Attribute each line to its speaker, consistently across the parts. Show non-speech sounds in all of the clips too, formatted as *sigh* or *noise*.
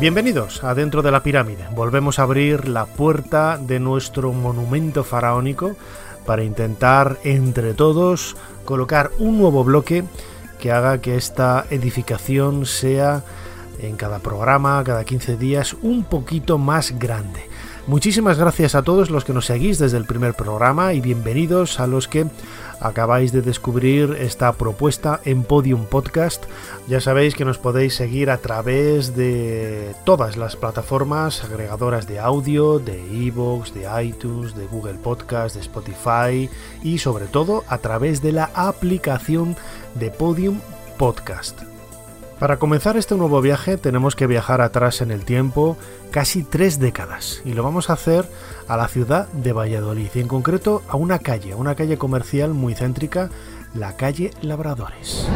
Speaker 1: Bienvenidos a Dentro de la Pirámide. Volvemos a abrir la puerta de nuestro monumento faraónico para intentar entre todos colocar un nuevo bloque que haga que esta edificación sea en cada programa, cada 15 días, un poquito más grande. Muchísimas gracias a todos los que nos seguís desde el primer programa y bienvenidos a los que acabáis de descubrir esta propuesta en Podium Podcast. Ya sabéis que nos podéis seguir a través de todas las plataformas agregadoras de audio, de Evox, de iTunes, de Google Podcast, de Spotify y sobre todo a través de la aplicación de Podium Podcast. Para comenzar este nuevo viaje tenemos que viajar atrás en el tiempo casi tres décadas y lo vamos a hacer a la ciudad de Valladolid y en concreto a una calle, una calle comercial muy céntrica, la calle Labradores.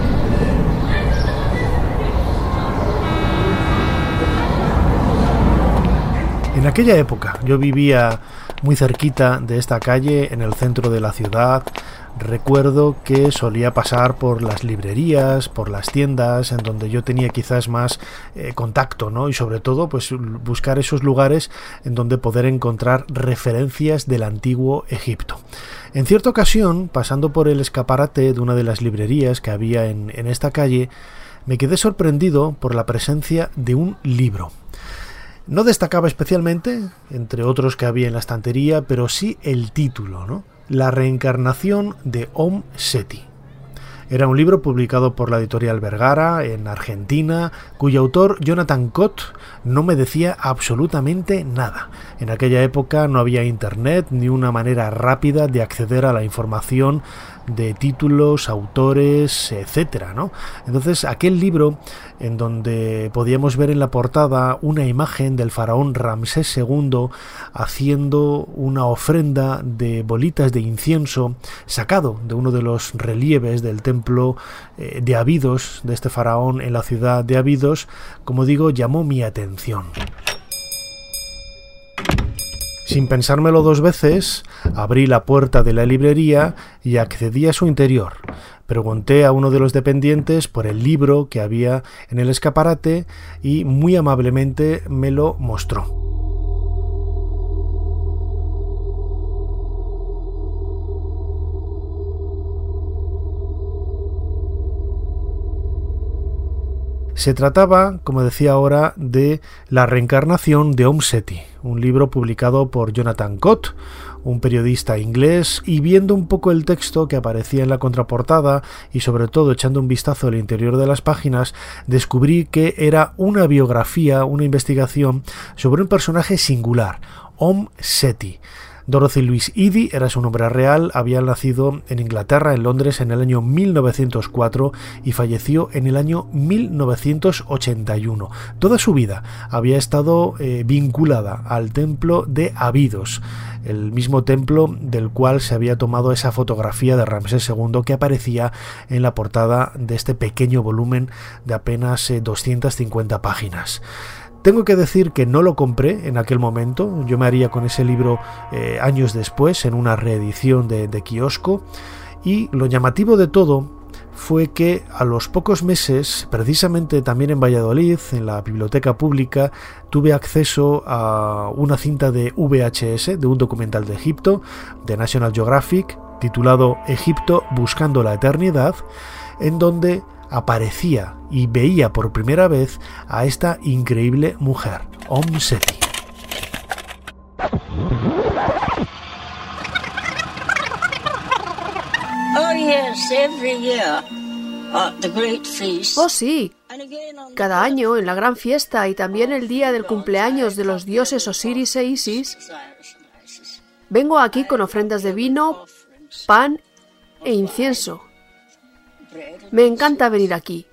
Speaker 1: En aquella época yo vivía muy cerquita de esta calle, en el centro de la ciudad, recuerdo que solía pasar por las librerías, por las tiendas, en donde yo tenía quizás más eh, contacto, ¿no? Y sobre todo, pues buscar esos lugares en donde poder encontrar referencias del antiguo Egipto. En cierta ocasión, pasando por el escaparate de una de las librerías que había en, en esta calle, me quedé sorprendido por la presencia de un libro. No destacaba especialmente, entre otros que había en la estantería, pero sí el título, ¿no? La reencarnación de Om Seti. Era un libro publicado por la editorial Vergara en Argentina, cuyo autor Jonathan Cott no me decía absolutamente nada. En aquella época no había internet ni una manera rápida de acceder a la información de títulos, autores, etcétera, ¿no? Entonces, aquel libro en donde podíamos ver en la portada una imagen del faraón Ramsés II haciendo una ofrenda de bolitas de incienso sacado de uno de los relieves del templo eh, de Abidos de este faraón en la ciudad de Abidos, como digo, llamó mi atención. Sin pensármelo dos veces, abrí la puerta de la librería y accedí a su interior. Pregunté a uno de los dependientes por el libro que había en el escaparate y muy amablemente me lo mostró. Se trataba, como decía ahora, de La reencarnación de Om Seti, un libro publicado por Jonathan Cott, un periodista inglés, y viendo un poco el texto que aparecía en la contraportada y sobre todo echando un vistazo al interior de las páginas, descubrí que era una biografía, una investigación sobre un personaje singular, Om Seti Dorothy Louise Eddy era su nombre real, había nacido en Inglaterra, en Londres, en el año 1904 y falleció en el año 1981. Toda su vida había estado eh, vinculada al templo de Abidos, el mismo templo del cual se había tomado esa fotografía de Ramsés II que aparecía en la portada de este pequeño volumen de apenas 250 eh, páginas. Tengo que decir que no lo compré en aquel momento, yo me haría con ese libro eh, años después en una reedición de, de kiosco. Y lo llamativo de todo fue que a los pocos meses, precisamente también en Valladolid, en la biblioteca pública, tuve acceso a una cinta de VHS de un documental de Egipto, de National Geographic, titulado Egipto buscando la eternidad, en donde aparecía y veía por primera vez a esta increíble mujer, Om Seti.
Speaker 2: Oh sí, cada año en la gran fiesta y también el día del cumpleaños de los dioses Osiris e Isis, vengo aquí con ofrendas de vino, pan e incienso Me encanta venir aquí.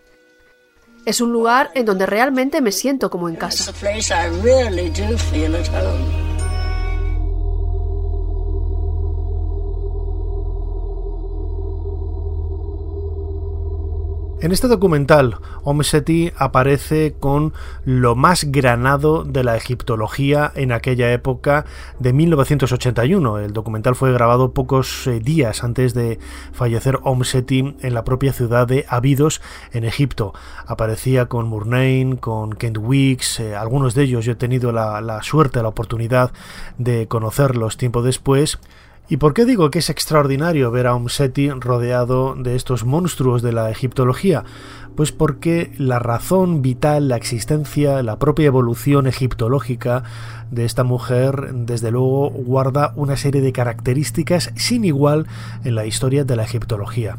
Speaker 2: Es un lugar en donde realmente me siento como en casa.
Speaker 1: En este documental, Om Seti aparece con lo más granado de la egiptología en aquella época de 1981. El documental fue grabado pocos eh, días antes de fallecer Om Seti en la propia ciudad de Abidos, en Egipto. Aparecía con Murnane, con Kent Weeks, eh, algunos de ellos yo he tenido la suerte, la oportunidad de conocerlos tiempo después. ¿Y por qué digo que es extraordinario ver a Seti rodeado de estos monstruos de la egiptología? Pues porque la razón vital, la existencia, la propia evolución egiptológica de esta mujer, desde luego, guarda una serie de características sin igual en la historia de la egiptología.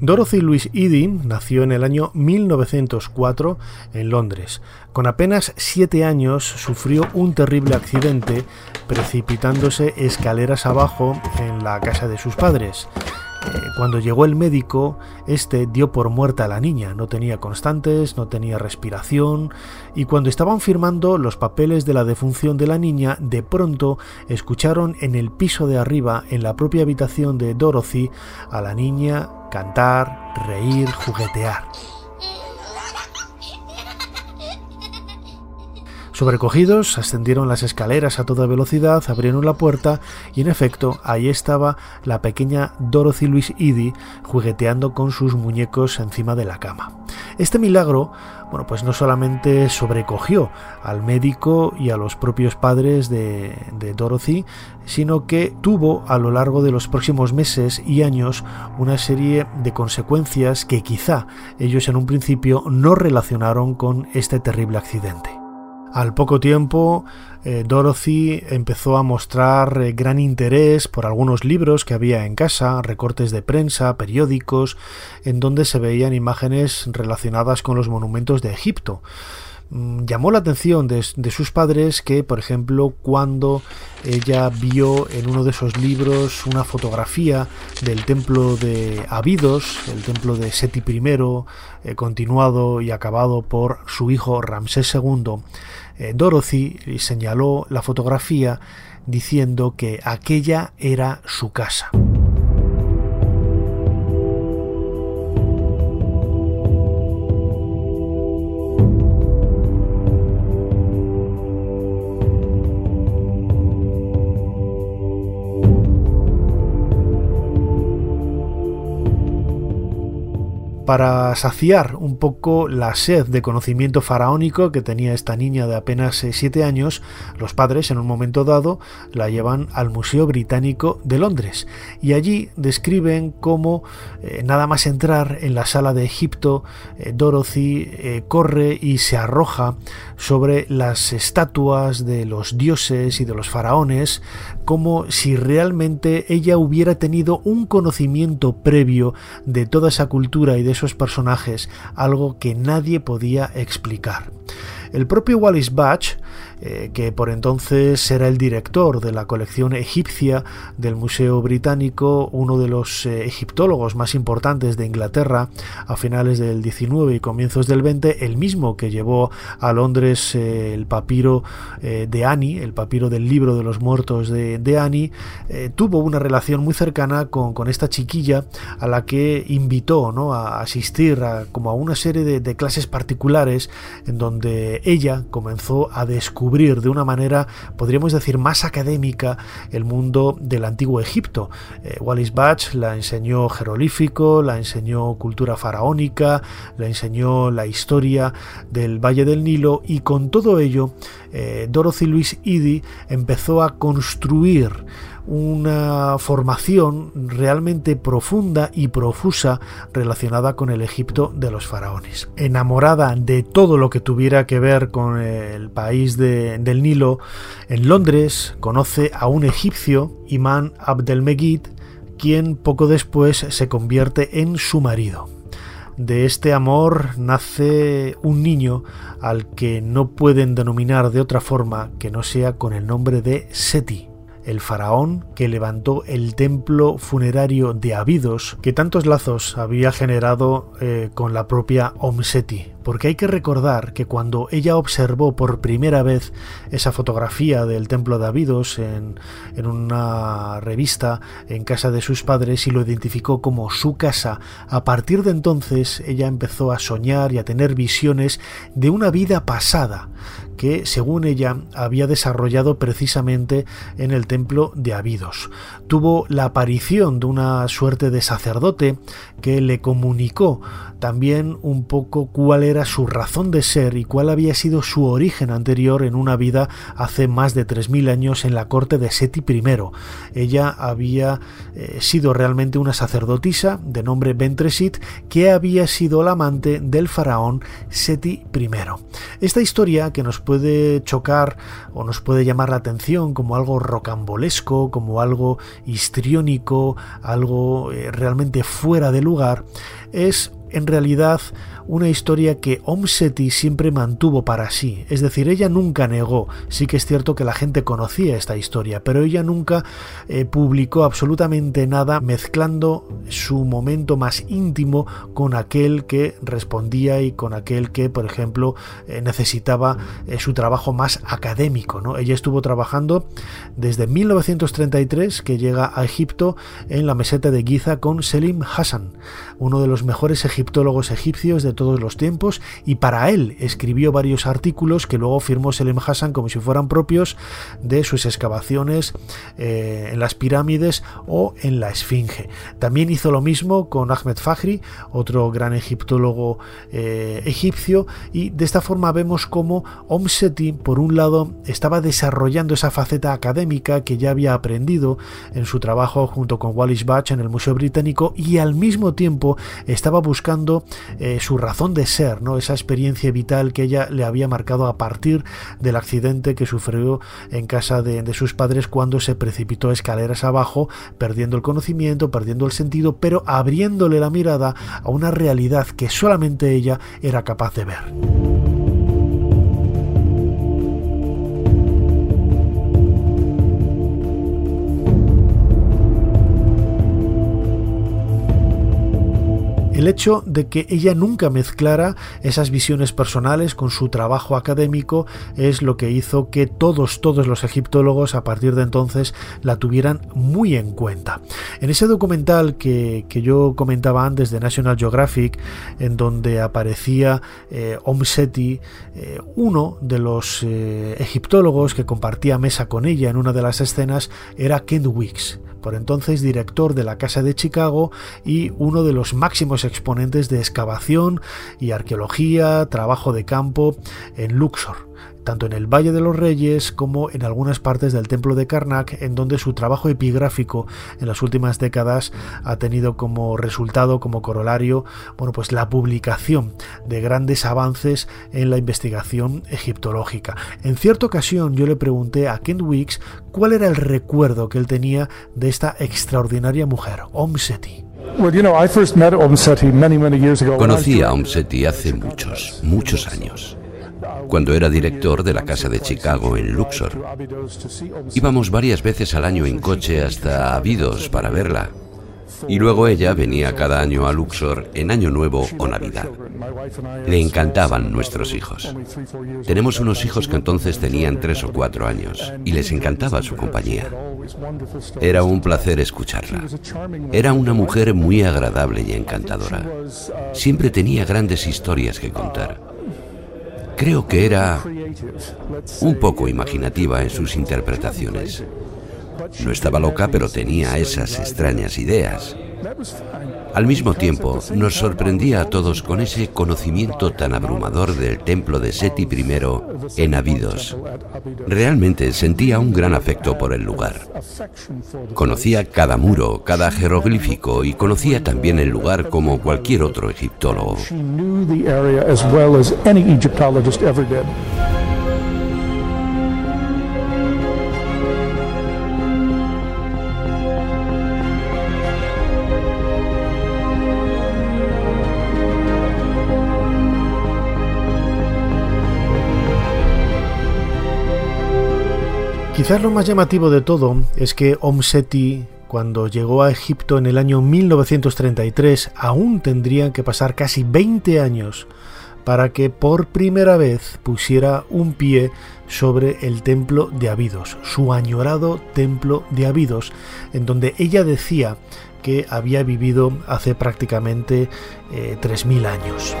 Speaker 1: Dorothy Louise Eddy nació en el año 1904 en Londres. Con apenas siete años sufrió un terrible accidente precipitándose escaleras abajo en la casa de sus padres. Eh, cuando llegó el médico, este dio por muerta a la niña, no tenía constantes, no tenía respiración, y cuando estaban firmando los papeles de la defunción de la niña, de pronto escucharon en el piso de arriba, en la propia habitación de Dorothy, a la niña cantar, reír, juguetear. Sobrecogidos, ascendieron las escaleras a toda velocidad, abrieron la puerta y en efecto ahí estaba la pequeña Dorothy Louise Eddy jugueteando con sus muñecos encima de la cama. Este milagro, bueno, pues no solamente sobrecogió al médico y a los propios padres de, de Dorothy, sino que tuvo a lo largo de los próximos meses y años una serie de consecuencias que quizá ellos en un principio no relacionaron con este terrible accidente. Al poco tiempo, eh, Dorothy empezó a mostrar eh, gran interés por algunos libros que había en casa, recortes de prensa, periódicos, en donde se veían imágenes relacionadas con los monumentos de Egipto. Mm, llamó la atención de, sus padres que, por ejemplo, cuando ella vio en uno de esos libros una fotografía del templo de Abidos, el templo de Seti I, eh, continuado y acabado por su hijo Ramsés II, eh, Dorothy señaló la fotografía diciendo que aquella era su casa. Para saciar un poco la sed de conocimiento faraónico que tenía esta niña de apenas 7 años, los padres en un momento dado la llevan al Museo Británico de Londres y allí describen cómo eh, nada más entrar en la sala de Egipto, eh, Dorothy eh, corre y se arroja sobre las estatuas de los dioses y de los faraones como si realmente ella hubiera tenido un conocimiento previo de toda esa cultura y de esos personajes, algo que nadie podía explicar. El propio Wallis Batch eh, que por entonces era el director de la colección egipcia del Museo Británico, uno de los eh, egiptólogos más importantes de Inglaterra a finales del 19 y comienzos del 20, el mismo que llevó a Londres eh, el papiro de Annie, el papiro del libro de los muertos de, de Annie, tuvo una relación muy cercana con, esta chiquilla a la que invitó ¿no? a asistir a, como a una serie de, de clases particulares en donde ella comenzó a descubrir de una manera, podríamos decir, más académica el mundo del antiguo Egipto. Eh, Wallis Batch la enseñó jerolífico, la enseñó cultura faraónica, la enseñó la historia del Valle del Nilo y con todo ello eh, Dorothy Louise Eddy empezó a construir una formación realmente profunda y profusa relacionada con el Egipto de los faraones. Enamorada de todo lo que tuviera que ver con el país del Nilo, en Londres conoce a un egipcio, Imán Abdelmegid, quien poco después se convierte en su marido. De este amor nace un niño al que no pueden denominar de otra forma que no sea con el nombre de Seti, el faraón que levantó el templo funerario de Abidos, que tantos lazos había generado eh, con la propia Omseti, porque hay que recordar que cuando ella observó por primera vez esa fotografía del templo de Abidos en, en, una revista en casa de sus padres y lo identificó como su casa, a partir de entonces ella empezó a soñar y a tener visiones de una vida pasada que, según ella, había desarrollado precisamente en el templo de Abidos. Tuvo la aparición de una suerte de sacerdote que le comunicó también un poco cuál era su razón de ser y cuál había sido su origen anterior en una vida hace más de 3.000 años en la corte de Seti I. Ella había eh, sido realmente una sacerdotisa de nombre Bentresit que había sido la amante del faraón Seti I. Esta historia que nos puede chocar o nos puede llamar la atención como algo rocambolesco, como algo histriónico, algo eh, realmente fuera de lugar, es en realidad una historia que Omseti siempre mantuvo para sí, es decir, ella nunca negó, sí que es cierto que la gente conocía esta historia, pero ella nunca eh, publicó absolutamente nada mezclando su momento más íntimo con aquel que respondía y con aquel que, por ejemplo, eh, necesitaba eh, su trabajo más académico. ¿no? Ella estuvo trabajando desde 1933, que llega a Egipto en la meseta de Giza con Selim Hassan, uno de los mejores egiptólogos egipcios de todos los tiempos y para él escribió varios artículos que luego firmó Selim Hassan como si fueran propios de sus excavaciones eh, en las pirámides o en la Esfinge. También hizo lo mismo con Ahmed Fahri, otro gran egiptólogo eh, egipcio, y de esta forma vemos cómo Omseti, por un lado, estaba desarrollando esa faceta académica que ya había aprendido en su trabajo junto con Wallis Bach en el Museo Británico y al mismo tiempo estaba buscando eh, su razón de ser, ¿no? esa experiencia vital que ella le había marcado a partir del accidente que sufrió en casa de, de sus padres cuando se precipitó escaleras abajo, perdiendo el conocimiento, perdiendo el sentido, pero abriéndole la mirada a una realidad que solamente ella era capaz de ver. El hecho de que ella nunca mezclara esas visiones personales con su trabajo académico es lo que hizo que todos, todos los egiptólogos a partir de entonces la tuvieran muy en cuenta. En ese documental que, yo comentaba antes de National Geographic, en donde aparecía eh, Omseti, eh, uno de los eh, egiptólogos que compartía mesa con ella en una de las escenas era Ken Weeks por entonces director de la Casa de Chicago y uno de los máximos exponentes de excavación y arqueología, trabajo de campo en Luxor tanto en el Valle de los Reyes como en algunas partes del Templo de Karnak, en donde su trabajo epigráfico en las últimas décadas ha tenido como resultado, como corolario, bueno, pues la publicación de grandes avances en la investigación egiptológica. En cierta ocasión yo le pregunté a Kent Weeks cuál era el recuerdo que él tenía de esta extraordinaria mujer, Omseti.
Speaker 3: Conocí a Omseti hace muchos, muchos años cuando era director de la Casa de Chicago en Luxor. Íbamos varias veces al año en coche hasta Abidos para verla. Y luego ella venía cada año a Luxor en Año Nuevo o Navidad. Le encantaban nuestros hijos. Tenemos unos hijos que entonces tenían tres o cuatro años y les encantaba su compañía. Era un placer escucharla. Era una mujer muy agradable y encantadora. Siempre tenía grandes historias que contar. Creo que era un poco imaginativa en sus interpretaciones. No estaba loca, pero tenía esas extrañas ideas. Al mismo tiempo, nos sorprendía a todos con ese conocimiento tan abrumador del templo de Seti I en Abidos. Realmente sentía un gran afecto por el lugar. Conocía cada muro, cada jeroglífico y conocía también el lugar como cualquier otro egiptólogo.
Speaker 1: Quizás lo más llamativo de todo es que Om Seti cuando llegó a Egipto en el año 1933, aún tendrían que pasar casi 20 años para que por primera vez pusiera un pie sobre el templo de Abidos, su añorado templo de Abidos, en donde ella decía que había vivido hace prácticamente 3.000 eh, años.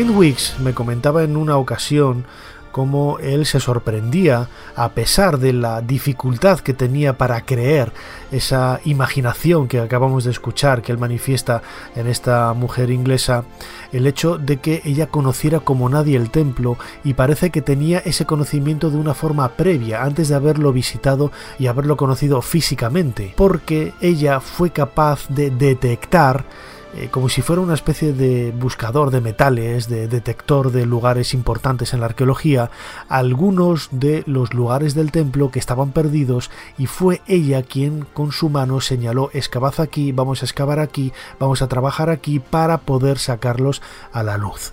Speaker 1: Ken Wicks me comentaba en una ocasión cómo él se sorprendía, a pesar de la dificultad que tenía para creer esa imaginación que acabamos de escuchar, que él manifiesta en esta mujer inglesa, el hecho de que ella conociera como nadie el templo y parece que tenía ese conocimiento de una forma previa, antes de haberlo visitado y haberlo conocido físicamente, porque ella fue capaz de detectar eh, como si fuera una especie de buscador de metales, de detector de lugares importantes en la arqueología, algunos de los lugares del templo que estaban perdidos y fue ella quien con su mano señaló excavad aquí, vamos a excavar aquí, vamos a trabajar aquí para poder sacarlos a la luz.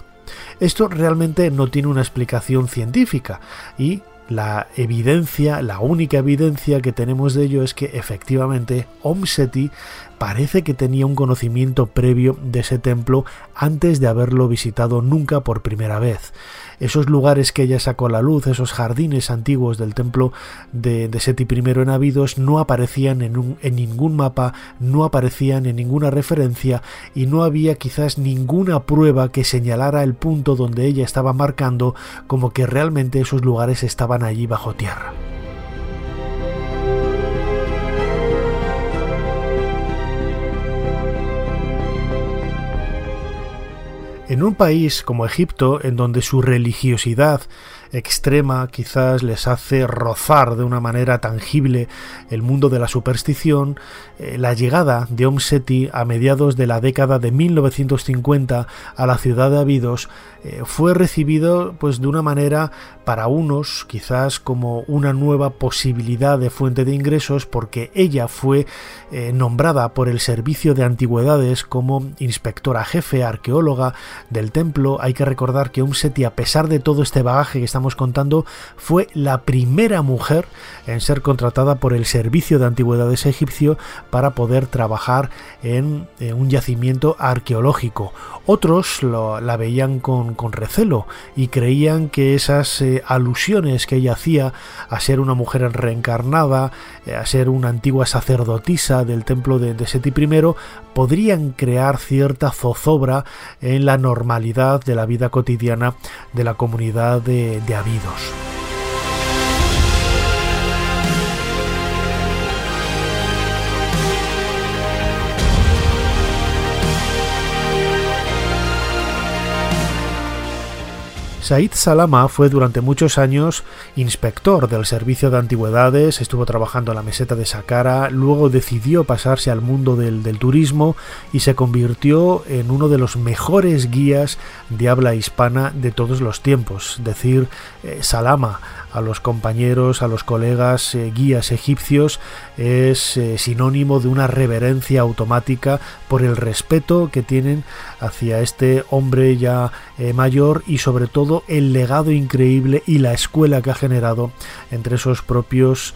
Speaker 1: Esto realmente no tiene una explicación científica y la evidencia, la única evidencia que tenemos de ello es que efectivamente Omseti parece que tenía un conocimiento previo de ese templo antes de haberlo visitado nunca por primera vez. Esos lugares que ella sacó a la luz, esos jardines antiguos del templo de, Seti I en Abidos, no aparecían en ningún mapa, no aparecían en ninguna referencia y no había quizás ninguna prueba que señalara el punto donde ella estaba marcando como que realmente esos lugares estaban allí bajo tierra. En un país como Egipto, en donde su religiosidad extrema quizás les hace rozar de una manera tangible el mundo de la superstición, eh, la llegada de Om Seti a mediados de la década de 1950 a la ciudad de Abidos eh, fue recibido pues de una manera para unos quizás como una nueva posibilidad de fuente de ingresos porque ella fue eh, nombrada por el servicio de antigüedades como inspectora jefe arqueóloga del templo. Hay que recordar que Om Seti a pesar de todo este bagaje que estamos contando, fue la primera mujer en ser contratada por el Servicio de Antigüedades egipcio para poder trabajar en, un yacimiento arqueológico. Otros la veían con, recelo y creían que esas eh, alusiones que ella hacía a ser una mujer reencarnada, eh, a ser una antigua sacerdotisa del templo de, Seti I, podrían crear cierta zozobra en la normalidad de la vida cotidiana de la comunidad de, de Abidos. Said Salama fue durante muchos años inspector del servicio de antigüedades, estuvo trabajando en la meseta de Saqqara, luego decidió pasarse al mundo del, turismo y se convirtió en uno de los mejores guías de habla hispana de todos los tiempos. Decir eh, Salama a los compañeros, a los colegas eh, guías egipcios es eh, sinónimo de una reverencia automática por el respeto que tienen hacia este hombre ya eh, mayor y sobre todo el legado increíble y la escuela que ha generado entre esos propios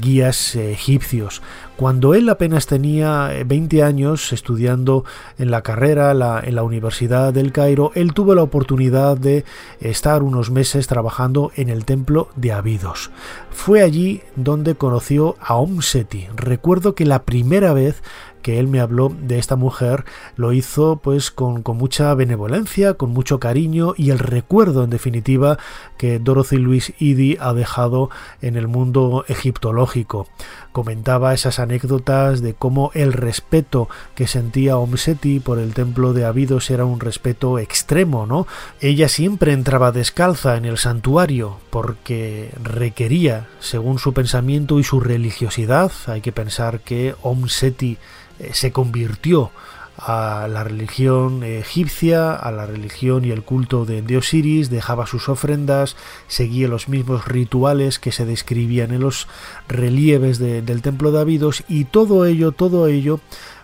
Speaker 1: guías egipcios. Cuando él apenas tenía 20 años estudiando en la carrera en la Universidad del Cairo, él tuvo la oportunidad de estar unos meses trabajando en el templo de Abidos. Fue allí donde conoció a Omseti. Recuerdo que la primera vez que él me habló de esta mujer lo hizo pues con, mucha benevolencia, con mucho cariño y el recuerdo en definitiva que Dorothy Louise Eddy ha dejado en el mundo egiptológico. Comentaba esas anécdotas de cómo el respeto que sentía Omseti por el templo de Abidos era un respeto extremo, ¿no? Ella siempre entraba descalza en el santuario porque requería, según su pensamiento y su religiosidad, hay que pensar que Om Seti eh, se convirtió a la religión egipcia, a la religión y el culto de, Osiris, dejaba sus ofrendas, seguía los mismos rituales que se describían en los relieves del templo de Abidos y todo ello, todo ello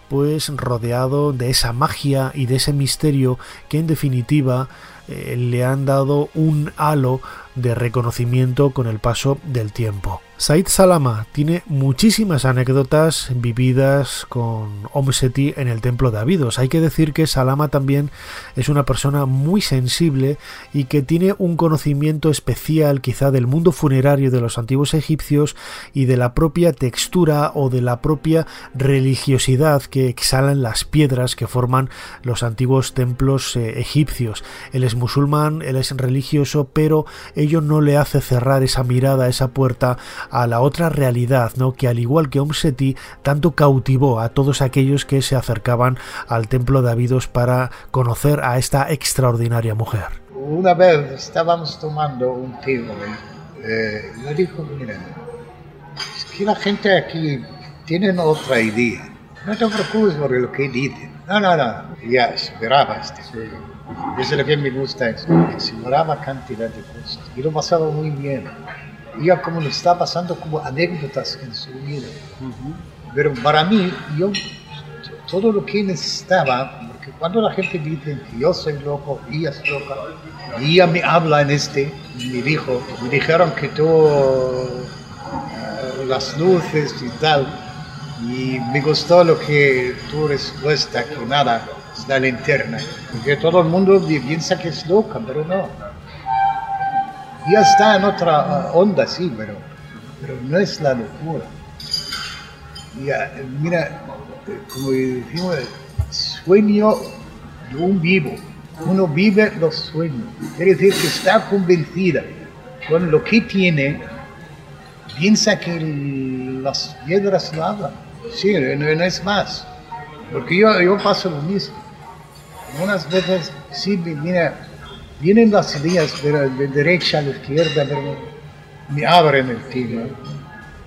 Speaker 1: pues rodeado de esa magia y de ese misterio que en definitiva eh, le han dado un halo de reconocimiento con el paso del tiempo. Said Salama tiene muchísimas anécdotas vividas con Om Seti en el templo de Abidos. Hay que decir que Salama también es una persona muy sensible y que tiene un conocimiento especial quizá del mundo funerario de los antiguos egipcios y de la propia textura o de la propia religiosidad que exhalan las piedras que forman los antiguos templos eh, egipcios. Él es musulmán, él es religioso, pero ello no le hace cerrar esa mirada, esa puerta a la otra realidad, ¿no? que al igual que Om Seti, tanto cautivó a todos aquellos que se acercaban al templo de Abidos para conocer a esta extraordinaria mujer.
Speaker 4: Una vez estábamos tomando un té, eh, me dijo, mira, es que la gente aquí tiene otra idea. No te preocupes por lo que dicen. No, no, no, ya esperaba este. Eso es lo que me gusta, exploraba cantidad de cosas. Y lo pasaba muy bien ya como lo está pasando como anécdotas en su vida. Pero para mí, yo todo lo que necesitaba, porque cuando la gente dice que yo soy loco, ella es loca, ella me habla en este, me dijo, me dijeron que tú, eh, las luces y tal, y me gustó lo que tu respuesta, que nada, es la linterna, porque todo el mundo piensa que es loca, pero no ya está en otra uh, onda, sí, pero, pero no es la locura. mira, como decimos, sueño de un vivo. Uno vive los sueños. Quiere decir que está convencida con lo que tiene, piensa que las piedras lo hablan. Sí, no, es más. Porque yo, yo paso lo mismo. Unas veces, sí, mira, vienen las ideas de, de derecha a la izquierda, pero me abren el tema,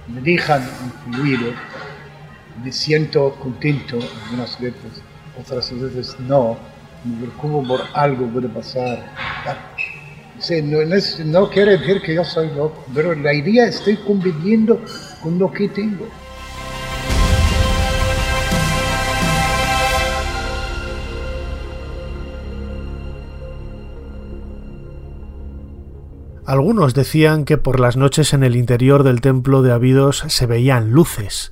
Speaker 4: me dejan influido, me siento contento algunas veces, otras veces no, me preocupo por algo puede pasar. no, no, no quiere decir que yo soy loco, pero la idea estoy conviviendo con lo que tengo.
Speaker 1: Algunos decían que por las noches en el interior del templo de Abidos se veían luces.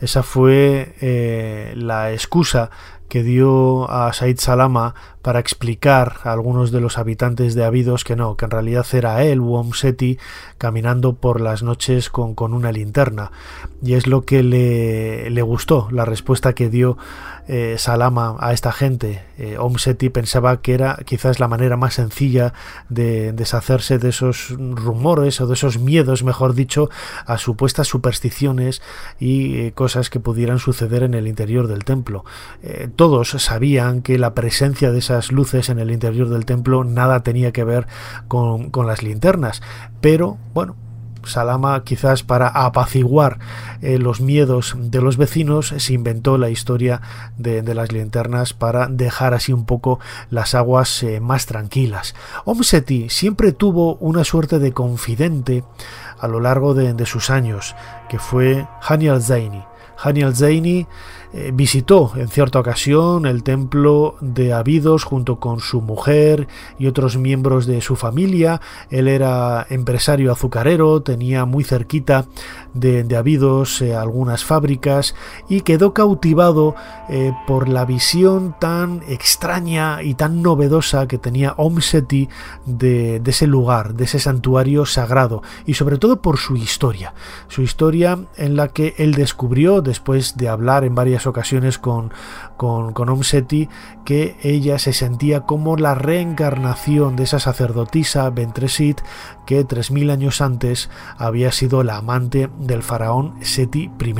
Speaker 1: Esa fue eh, la excusa que dio a Said Salama para explicar a algunos de los habitantes de Abidos que no, que en realidad era él, Wom Seti, caminando por las noches con, con una linterna. Y es lo que le, le gustó, la respuesta que dio eh, Salama a esta gente. Eh, Om Seti pensaba que era quizás la manera más sencilla de deshacerse de esos rumores o de esos miedos, mejor dicho, a supuestas supersticiones y eh, cosas que pudieran suceder en el interior del templo. Todos sabían que la presencia de esas luces en el interior del templo nada tenía que ver con, las linternas, pero bueno, Salama quizás para apaciguar eh, los miedos de los vecinos se inventó la historia de, las linternas para dejar así un poco las aguas eh, más tranquilas. Om Seti siempre tuvo una suerte de confidente a lo largo de, sus años, que fue Hani al-Zaini. Hani al-Zaini eh, visitó en cierta ocasión el templo de Abidos junto con su mujer y otros miembros de su familia. Él era empresario azucarero, tenía muy cerquita de, de Abidos eh, algunas fábricas y quedó cautivado eh, por la visión tan extraña y tan novedosa que tenía Om Seti de, de ese lugar, de ese santuario sagrado y sobre todo por su historia. Su historia en la que él descubrió, después de hablar en varias ocasiones con, con, con Om Seti, que ella se sentía como la reencarnación de esa sacerdotisa Bentresit que 3.000 años antes había sido la amante del faraón Seti I.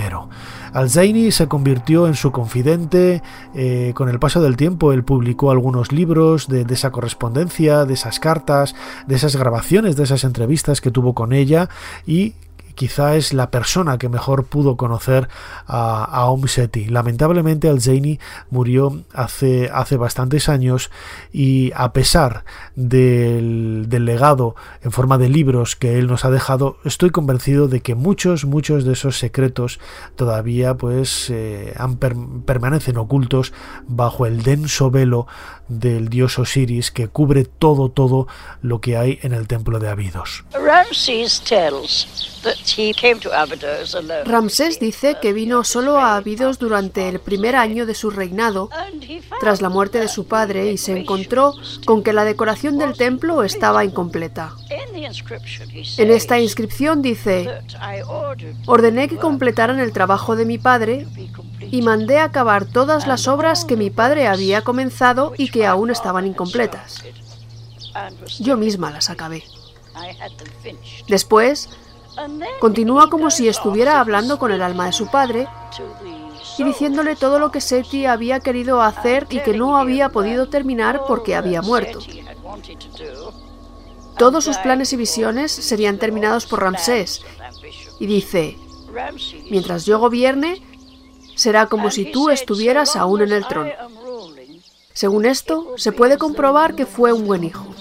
Speaker 1: Al-Zaini se convirtió en su confidente, eh, con el paso del tiempo él publicó algunos libros de, esa correspondencia, de esas cartas, de esas grabaciones, de esas entrevistas que tuvo con ella y quizá es la persona que mejor pudo conocer a, a Om Seti. Lamentablemente Al-Zaini murió hace, hace bastantes años y a pesar del, del legado en forma de libros que él nos ha dejado, estoy convencido de que muchos, muchos de esos secretos todavía pues eh, han permanecen ocultos bajo el denso velo del dios Osiris que cubre todo, todo lo que hay en el templo de Abidos.
Speaker 2: Ramsés dice que vino solo a Abidos durante el primer año de su reinado, tras la muerte de su padre, y se encontró con que la decoración del templo estaba incompleta. En esta inscripción dice, ordené que completaran el trabajo de mi padre y mandé acabar todas las obras que mi padre había comenzado y que aún estaban incompletas. Yo misma las acabé. Después, continúa como si estuviera hablando con el alma de su padre y diciéndole todo lo que Seti había querido hacer y que no había podido terminar porque había muerto. Todos sus planes y visiones serían terminados por Ramsés. Y dice, mientras yo gobierne, será como si tú estuvieras aún en el trono. Según esto, se puede comprobar que fue un buen hijo.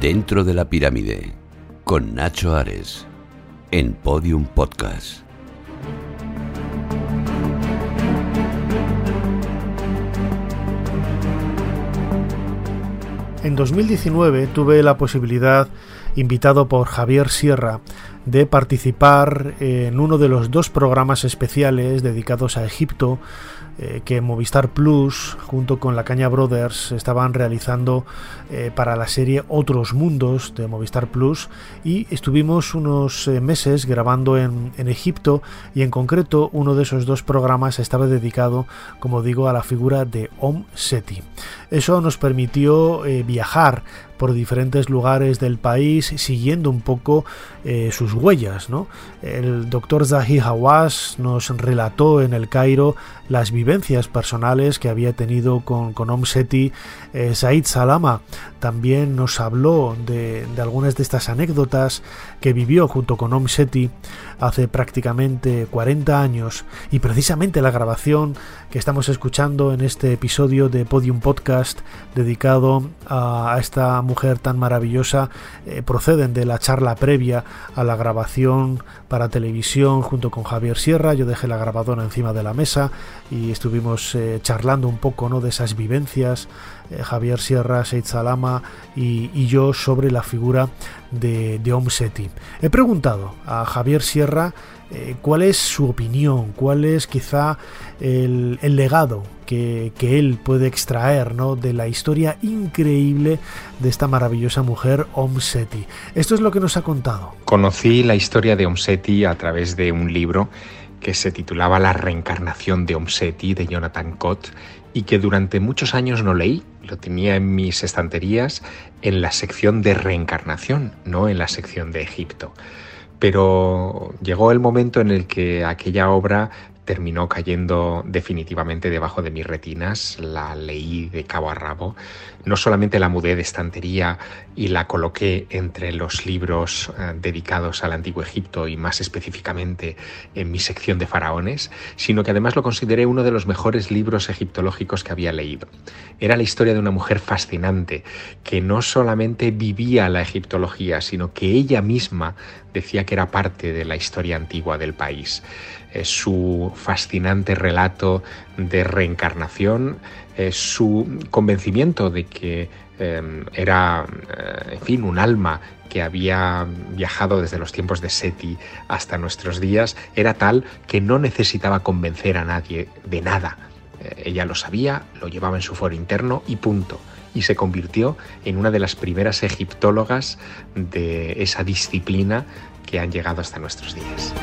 Speaker 3: Dentro de la pirámide, con Nacho Ares, en Podium Podcast.
Speaker 1: En 2019 tuve la posibilidad, invitado por Javier Sierra, de participar en uno de los dos programas especiales dedicados a Egipto eh, que Movistar Plus junto con la Caña Brothers estaban realizando eh, para la serie Otros Mundos de Movistar Plus y estuvimos unos eh, meses grabando en, en, Egipto y en concreto uno de esos dos programas estaba dedicado como digo a la figura de Om Seti. Eso nos permitió viajar por diferentes lugares del país siguiendo un poco sus huellas. ¿no? El doctor Zahi Hawass nos relató en el Cairo las vivencias personales que había tenido con, con Om Seti. Eh, Said Salama también nos habló de, de, algunas de estas anécdotas que vivió junto con Om Seti hace prácticamente 40 años y precisamente la grabación que estamos escuchando en este episodio de Podium Podcast dedicado a, esta mujer tan maravillosa eh, proceden de la charla previa a la grabación para televisión junto con Javier Sierra. Yo dejé la grabadora encima de la mesa y estuvimos eh, charlando un poco ¿no? de esas vivencias, Javier Sierra, Seid Salama y, yo sobre la figura de, de Om Seti. He preguntado a Javier Sierra eh, cuál es su opinión, cuál es quizá el, legado que, que, él puede extraer ¿no? de la historia increíble de esta maravillosa mujer Om Seti. Esto es lo que nos ha contado.
Speaker 5: Conocí la historia de Om Seti a través de un libro que se titulaba La reencarnación de Om Seti de Jonathan Cott y que durante muchos años no leí. Lo tenía en mis estanterías en la sección de reencarnación, no en la sección de Egipto. Pero llegó el momento en el que aquella obra terminó cayendo definitivamente debajo de mis retinas, la leí de cabo a rabo. No solamente la mudé de estantería y la coloqué entre los libros eh, dedicados al antiguo Egipto y más específicamente en mi sección de faraones, sino que además lo consideré uno de los mejores libros egiptológicos que había leído. Era la historia de una mujer fascinante que no solamente vivía la egiptología, sino que ella misma decía que era parte de la historia antigua del país. Eh, su fascinante relato de reencarnación, eh, su convencimiento de que em, era, eh, en fin, un alma que había viajado desde los tiempos de Seti hasta nuestros días, era tal que no necesitaba convencer a nadie de nada. ella lo sabía, lo llevaba en su foro interno y punto y se convirtió en una de las primeras egiptólogas de esa disciplina que han llegado hasta nuestros días.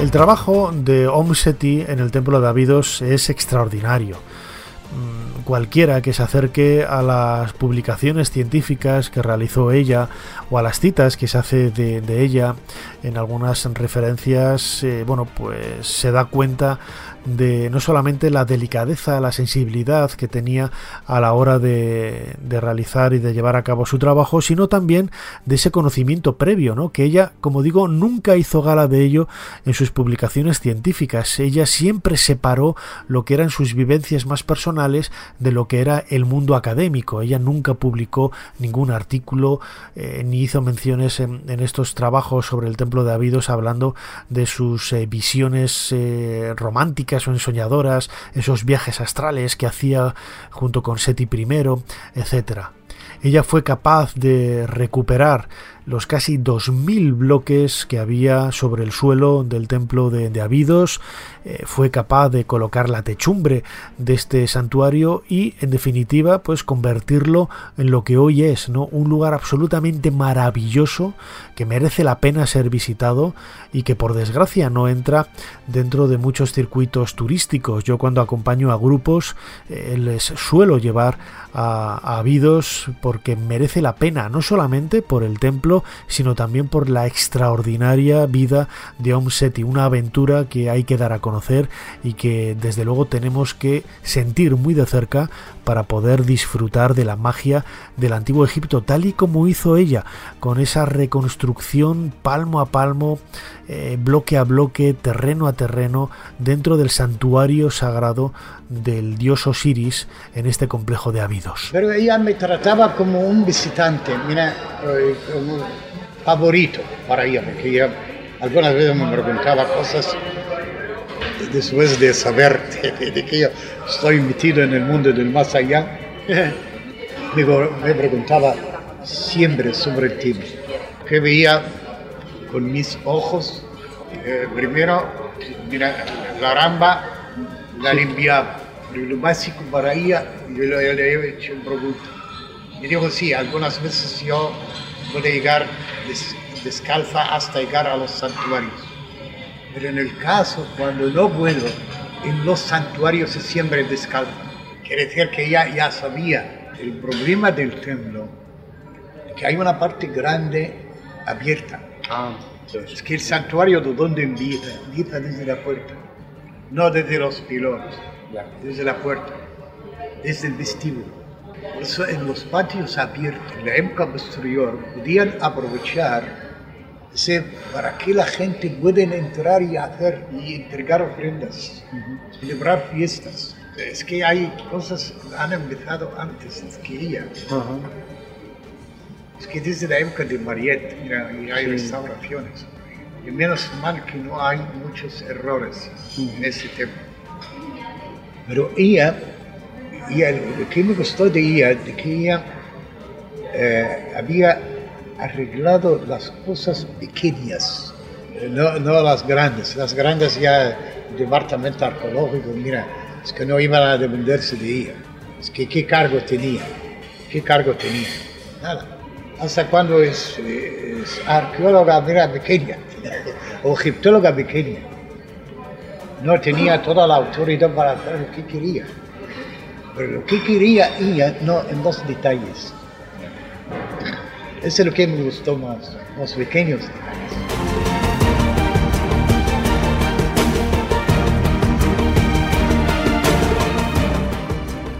Speaker 1: El trabajo de Om Seti en el templo de Abidos es extraordinario. Cualquiera que se acerque a las publicaciones científicas que realizó ella o a las citas que se hace de, ella en algunas referencias, eh, bueno, pues se da cuenta de no solamente la delicadeza, la sensibilidad que tenía a la hora de, realizar y de llevar a cabo su trabajo, sino también de ese conocimiento previo, ¿no? que ella, como digo, nunca hizo gala de ello en sus publicaciones científicas. Ella siempre separó lo que eran sus vivencias más personales de lo que era el mundo académico. Ella nunca publicó ningún artículo eh, ni hizo menciones en, estos trabajos sobre el templo de Abidos hablando de sus eh, visiones eh, románticas o ensoñadoras, esos viajes astrales que hacía junto con Seti I, etc. Ella fue capaz de recuperar los casi 2.000 bloques que había sobre el suelo del templo de, de Abidos, eh, fue capaz de colocar la techumbre de este santuario y, en definitiva, pues convertirlo en lo que hoy es, ¿no? Un lugar absolutamente maravilloso que merece la pena ser visitado y que, por desgracia, no entra dentro de muchos circuitos turísticos. Yo cuando acompaño a grupos eh, les suelo llevar a, a Abidos porque merece la pena, no solamente por el templo, sino también por la extraordinaria vida de Om Seti, una aventura que hay que dar a conocer y que desde luego tenemos que sentir muy de cerca para poder disfrutar de la magia del antiguo Egipto, tal y como hizo ella, con esa reconstrucción palmo a palmo, eh, bloque a bloque, terreno a terreno, dentro del santuario sagrado del dios Osiris en este complejo de Abidos.
Speaker 4: Pero ella me trataba como un visitante, mira, eh, como favorito para ella, porque ella algunas veces me preguntaba cosas después de saber de, que yo estoy metido en el mundo del más allá, *laughs* me, preguntaba siempre sobre tema, que veía con mis ojos, eh, primero, mira, la ramba la limpiaba, lo básico para ella, yo le, he hecho un pregunta. Y digo, sí, algunas veces yo puedo llegar descalza hasta llegar a los santuarios pero en el caso cuando no puedo, en los santuarios se siempre descalzo. Quiere decir que ella ya sabía el problema del templo, que hay una parte grande abierta. Ah, es que el santuario de donde empieza, empieza desde la puerta, no desde los pilones, desde la puerta, desde el vestíbulo. Por eso en los patios abiertos, en la época posterior, podían aprovechar para que la gente pueda entrar y hacer y entregar ofrendas, celebrar fiestas. Es que hay cosas que han empezado antes que ella. Es que desde la época de Mariette mira, y hay restauraciones. Y menos mal que no hay muchos errores en ese tema. Pero ella, lo que me gustó de ella, de que ella eh, había arreglado las cosas pequeñas, no, no, las grandes. Las grandes ya el departamento arqueológico, mira, es que no iban a dependerse de ella. Es que qué cargo tenía, qué cargo tenía. Nada. Hasta cuando es, es arqueóloga, pequeña, o egiptóloga pequeña. No tenía toda la autoridad para hacer lo que quería. Pero lo que quería ella, no en dos detalles eso es lo que me gustó más, los pequeños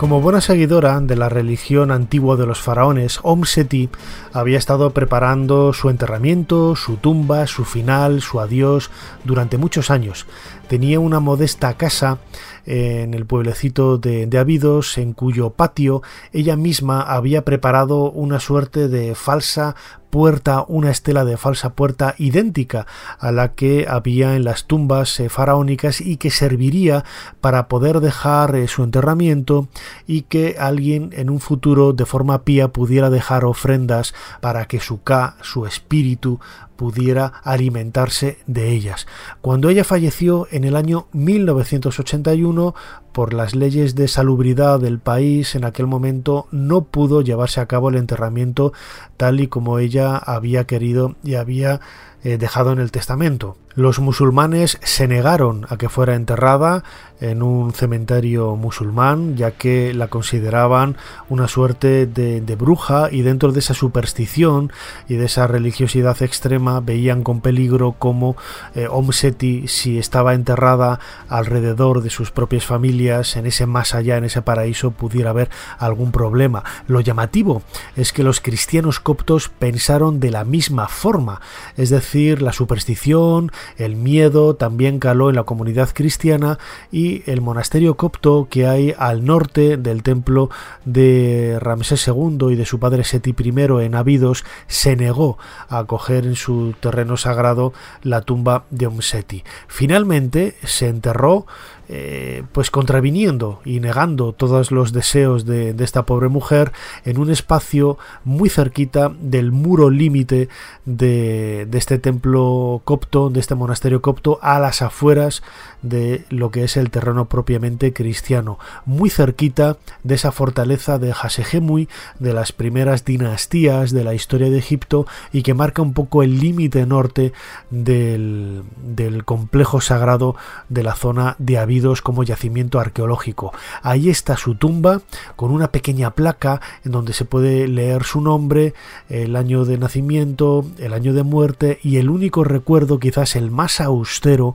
Speaker 1: Como buena seguidora de la religión antigua de los faraones, Om Seti había estado preparando su enterramiento, su tumba, su final, su adiós durante muchos años. Tenía una modesta casa en el pueblecito de, de Abidos, en cuyo patio ella misma había preparado una suerte de falsa puerta, una estela de falsa puerta idéntica a la que había en las tumbas eh, faraónicas y que serviría para poder dejar eh, su enterramiento y que alguien en un futuro de forma pía pudiera dejar ofrendas para que su Ka, su espíritu, pudiera alimentarse de ellas. Cuando ella falleció en el año 1981, por las leyes de salubridad del país en aquel momento no pudo llevarse a cabo el enterramiento tal y como ella había querido y había eh, dejado en el testamento. Los musulmanes se negaron a que fuera enterrada en un cementerio musulmán, ya que la consideraban una suerte de, bruja y dentro de esa superstición y de esa religiosidad extrema veían con peligro como eh, Om Seti, si estaba enterrada alrededor de sus propias familias, en ese más allá, en ese paraíso, pudiera haber algún problema. Lo llamativo es que los cristianos coptos pensaron de la misma forma, es decir, la superstición, el miedo también caló en la comunidad cristiana y el monasterio copto que hay al norte del templo de Ramsés II y de su padre Seti I en Abidos se negó a acoger en su terreno sagrado la tumba de Om Seti. Finalmente se enterró eh, pues contraviniendo y negando todos los deseos de, esta pobre mujer en un espacio muy cerquita del muro límite de, este templo copto, de este monasterio copto, a las afueras de lo que es el terreno propiamente cristiano, muy cerquita de esa fortaleza de Hasegemui, de las primeras dinastías de la historia de Egipto y que marca un poco el límite norte del, del complejo sagrado de la zona de Abid como yacimiento arqueológico. Ahí está su tumba con una pequeña placa en donde se puede leer su nombre, el año de nacimiento, el año de muerte y el único recuerdo, quizás el más austero,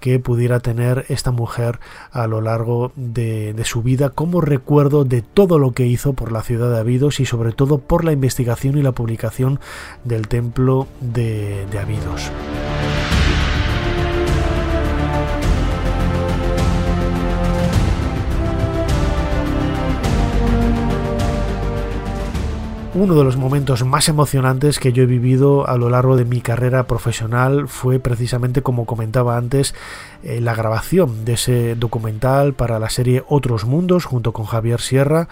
Speaker 1: que pudiera tener esta mujer a lo largo de, su vida como recuerdo de todo lo que hizo por la ciudad de Abidos y sobre todo por la investigación y la publicación del templo de, de Abidos. Uno de los momentos más emocionantes que yo he vivido a lo largo de mi carrera profesional fue precisamente, como comentaba antes, eh, la grabación de ese documental para la serie Otros Mundos junto con Javier Sierra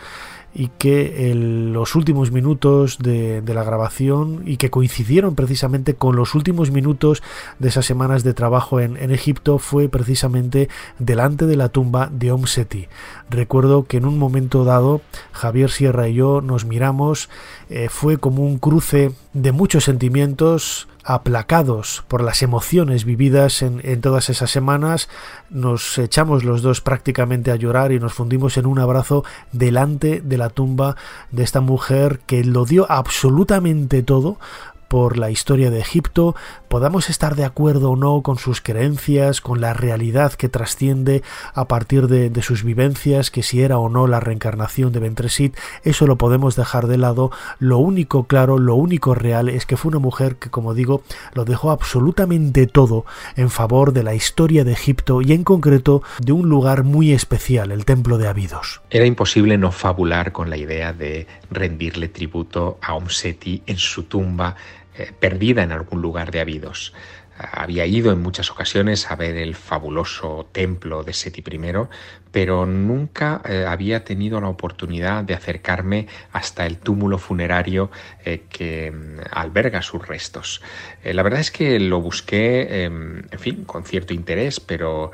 Speaker 1: y que los últimos minutos de, la grabación y que coincidieron precisamente con los últimos minutos de esas semanas de trabajo en, Egipto fue precisamente delante de la tumba de Om Seti. Recuerdo que en un momento dado Javier Sierra y yo nos miramos, eh, fue como un cruce de muchos sentimientos, aplacados por las emociones vividas en, todas esas semanas, nos echamos los dos prácticamente a llorar y nos fundimos en un abrazo delante de la tumba de esta mujer que lo dio absolutamente todo por la historia de Egipto, podamos estar de acuerdo o no con sus creencias, con la realidad que trasciende a partir de, sus vivencias, que si era o no la reencarnación de Ventresit, eso lo podemos dejar de lado. Lo único claro, lo único real es que fue una mujer que, como digo, lo dejó absolutamente todo en favor de la historia de Egipto y en concreto de un lugar muy especial, el Templo de Abidos.
Speaker 5: Era imposible no fabular con la idea de rendirle tributo a Omseti en su tumba eh, perdida en algún lugar de Abidos. Había ido en muchas ocasiones a ver el fabuloso templo de Seti I, pero nunca eh, había tenido la oportunidad de acercarme hasta el túmulo funerario eh, que mm, alberga sus restos. Eh, la verdad es que lo busqué, em, en fin, con cierto interés, pero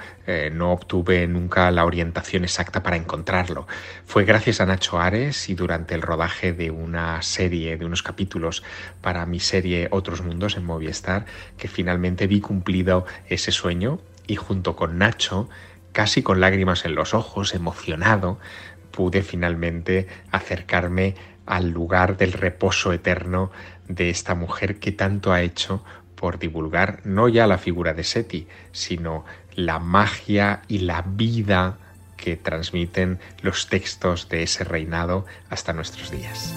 Speaker 5: no obtuve nunca la orientación exacta para encontrarlo. Fue gracias a Nacho Ares y durante el rodaje de una serie, de unos capítulos para mi serie Otros Mundos en Movistar, que finalmente vi cumplido ese sueño y junto con Nacho casi con lágrimas en los ojos, emocionado, pude finalmente acercarme al lugar del reposo eterno de esta mujer que tanto ha hecho por divulgar no ya la figura de Seti, sino la magia y la vida que transmiten los textos de ese reinado hasta nuestros días.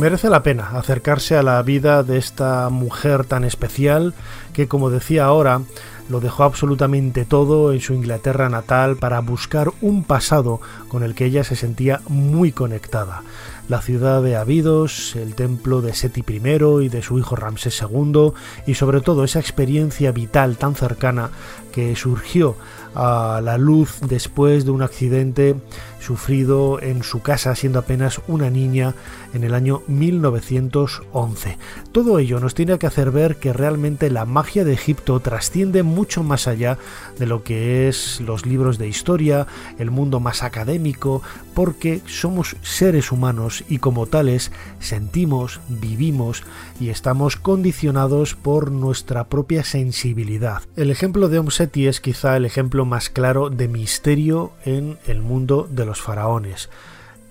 Speaker 1: Merece la pena acercarse a la vida de esta mujer tan especial que, como decía ahora, lo dejó absolutamente todo en su Inglaterra natal para buscar un pasado con el que ella se sentía muy conectada. la ciudad de Abidos, el templo de Seti I y de su hijo Ramsés II, y sobre todo esa experiencia vital tan cercana que surgió a la luz después de un accidente sufrido en su casa siendo apenas una niña en el año 1911. Todo ello nos tiene que hacer ver que realmente la magia de Egipto trasciende mucho más allá de lo que es los libros de historia, el mundo más académico, porque somos seres humanos y como tales sentimos, vivimos y estamos condicionados por nuestra propia sensibilidad. El ejemplo de Omseti es quizá el ejemplo más claro de misterio en el mundo de los faraones.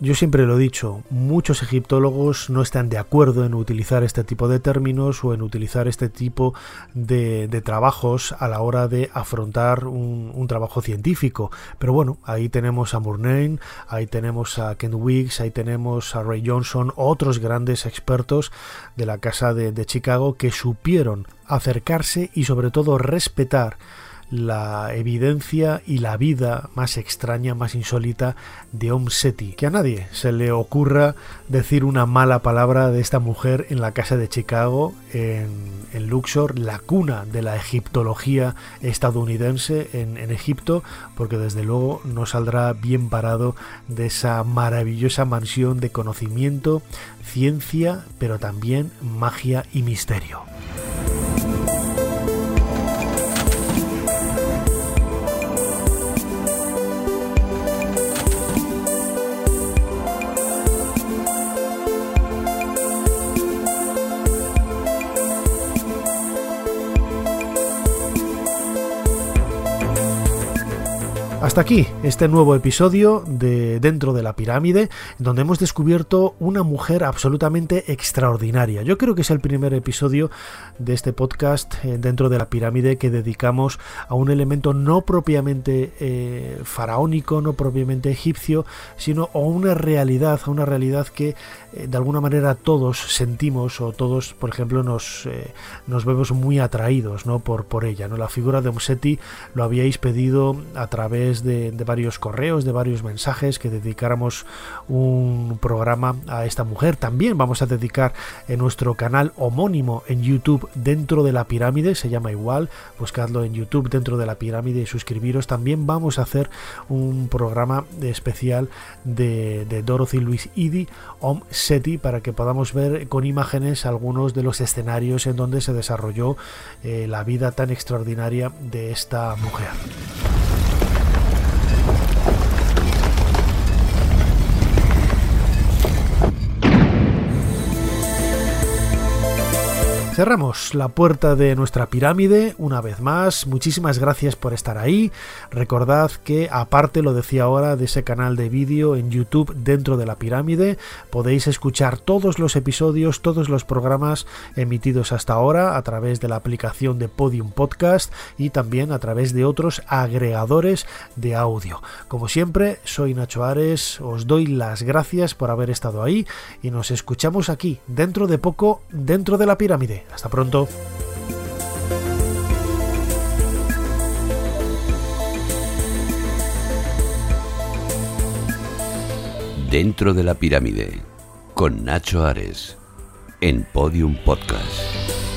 Speaker 1: Yo siempre lo he dicho, muchos egiptólogos no están de acuerdo en utilizar este tipo de términos o en utilizar este tipo de, trabajos a la hora de afrontar un, trabajo científico. Pero bueno, ahí tenemos a Murnane, ahí tenemos a Ken Wiggs, ahí tenemos a Ray Johnson, otros grandes expertos de la Casa de Chicago que supieron acercarse y sobre todo respetar la evidencia y la vida más extraña, más insólita de Om Seti. Que a nadie se le ocurra decir una mala palabra de esta mujer en la casa de Chicago, en, Luxor, la cuna de la egiptología estadounidense en, en Egipto, porque desde luego no saldrá bien parado de esa maravillosa mansión de conocimiento, ciencia, pero también magia y misterio. Hasta aquí este nuevo episodio de Dentro de la Pirámide, donde hemos descubierto una mujer absolutamente extraordinaria. Yo creo que es el primer episodio de este podcast eh, Dentro de la Pirámide que dedicamos a un elemento no propiamente eh, faraónico, no propiamente egipcio, sino a una realidad, a una realidad que eh, de alguna manera todos sentimos o todos, por ejemplo, nos, nos vemos muy atraídos ¿no? por, por ella. ¿no? La figura de Omseti lo habíais pedido a través de, varios correos, de varios mensajes, que dedicáramos un programa a esta mujer. También vamos a dedicar en nuestro canal homónimo en YouTube dentro de la pirámide, se llama igual, buscadlo en YouTube dentro de la pirámide y suscribiros. También vamos a hacer un programa especial de, Dorothy Louise Idi, Om Seti, para que podamos ver con imágenes algunos de los escenarios en donde se desarrolló eh, la vida tan extraordinaria de esta mujer. Cerramos la puerta de nuestra pirámide una vez más. Muchísimas gracias por estar ahí. Recordad que aparte, lo decía ahora, de ese canal de vídeo en YouTube dentro de la pirámide, podéis escuchar todos los episodios, todos los programas emitidos hasta ahora a través de la aplicación de Podium Podcast y también a través de otros agregadores de audio. Como siempre, soy Nacho Ares, os doy las gracias por haber estado ahí y nos escuchamos aquí dentro de poco dentro de la pirámide. Hasta pronto.
Speaker 3: Dentro de la pirámide, con Nacho Ares, en Podium Podcast.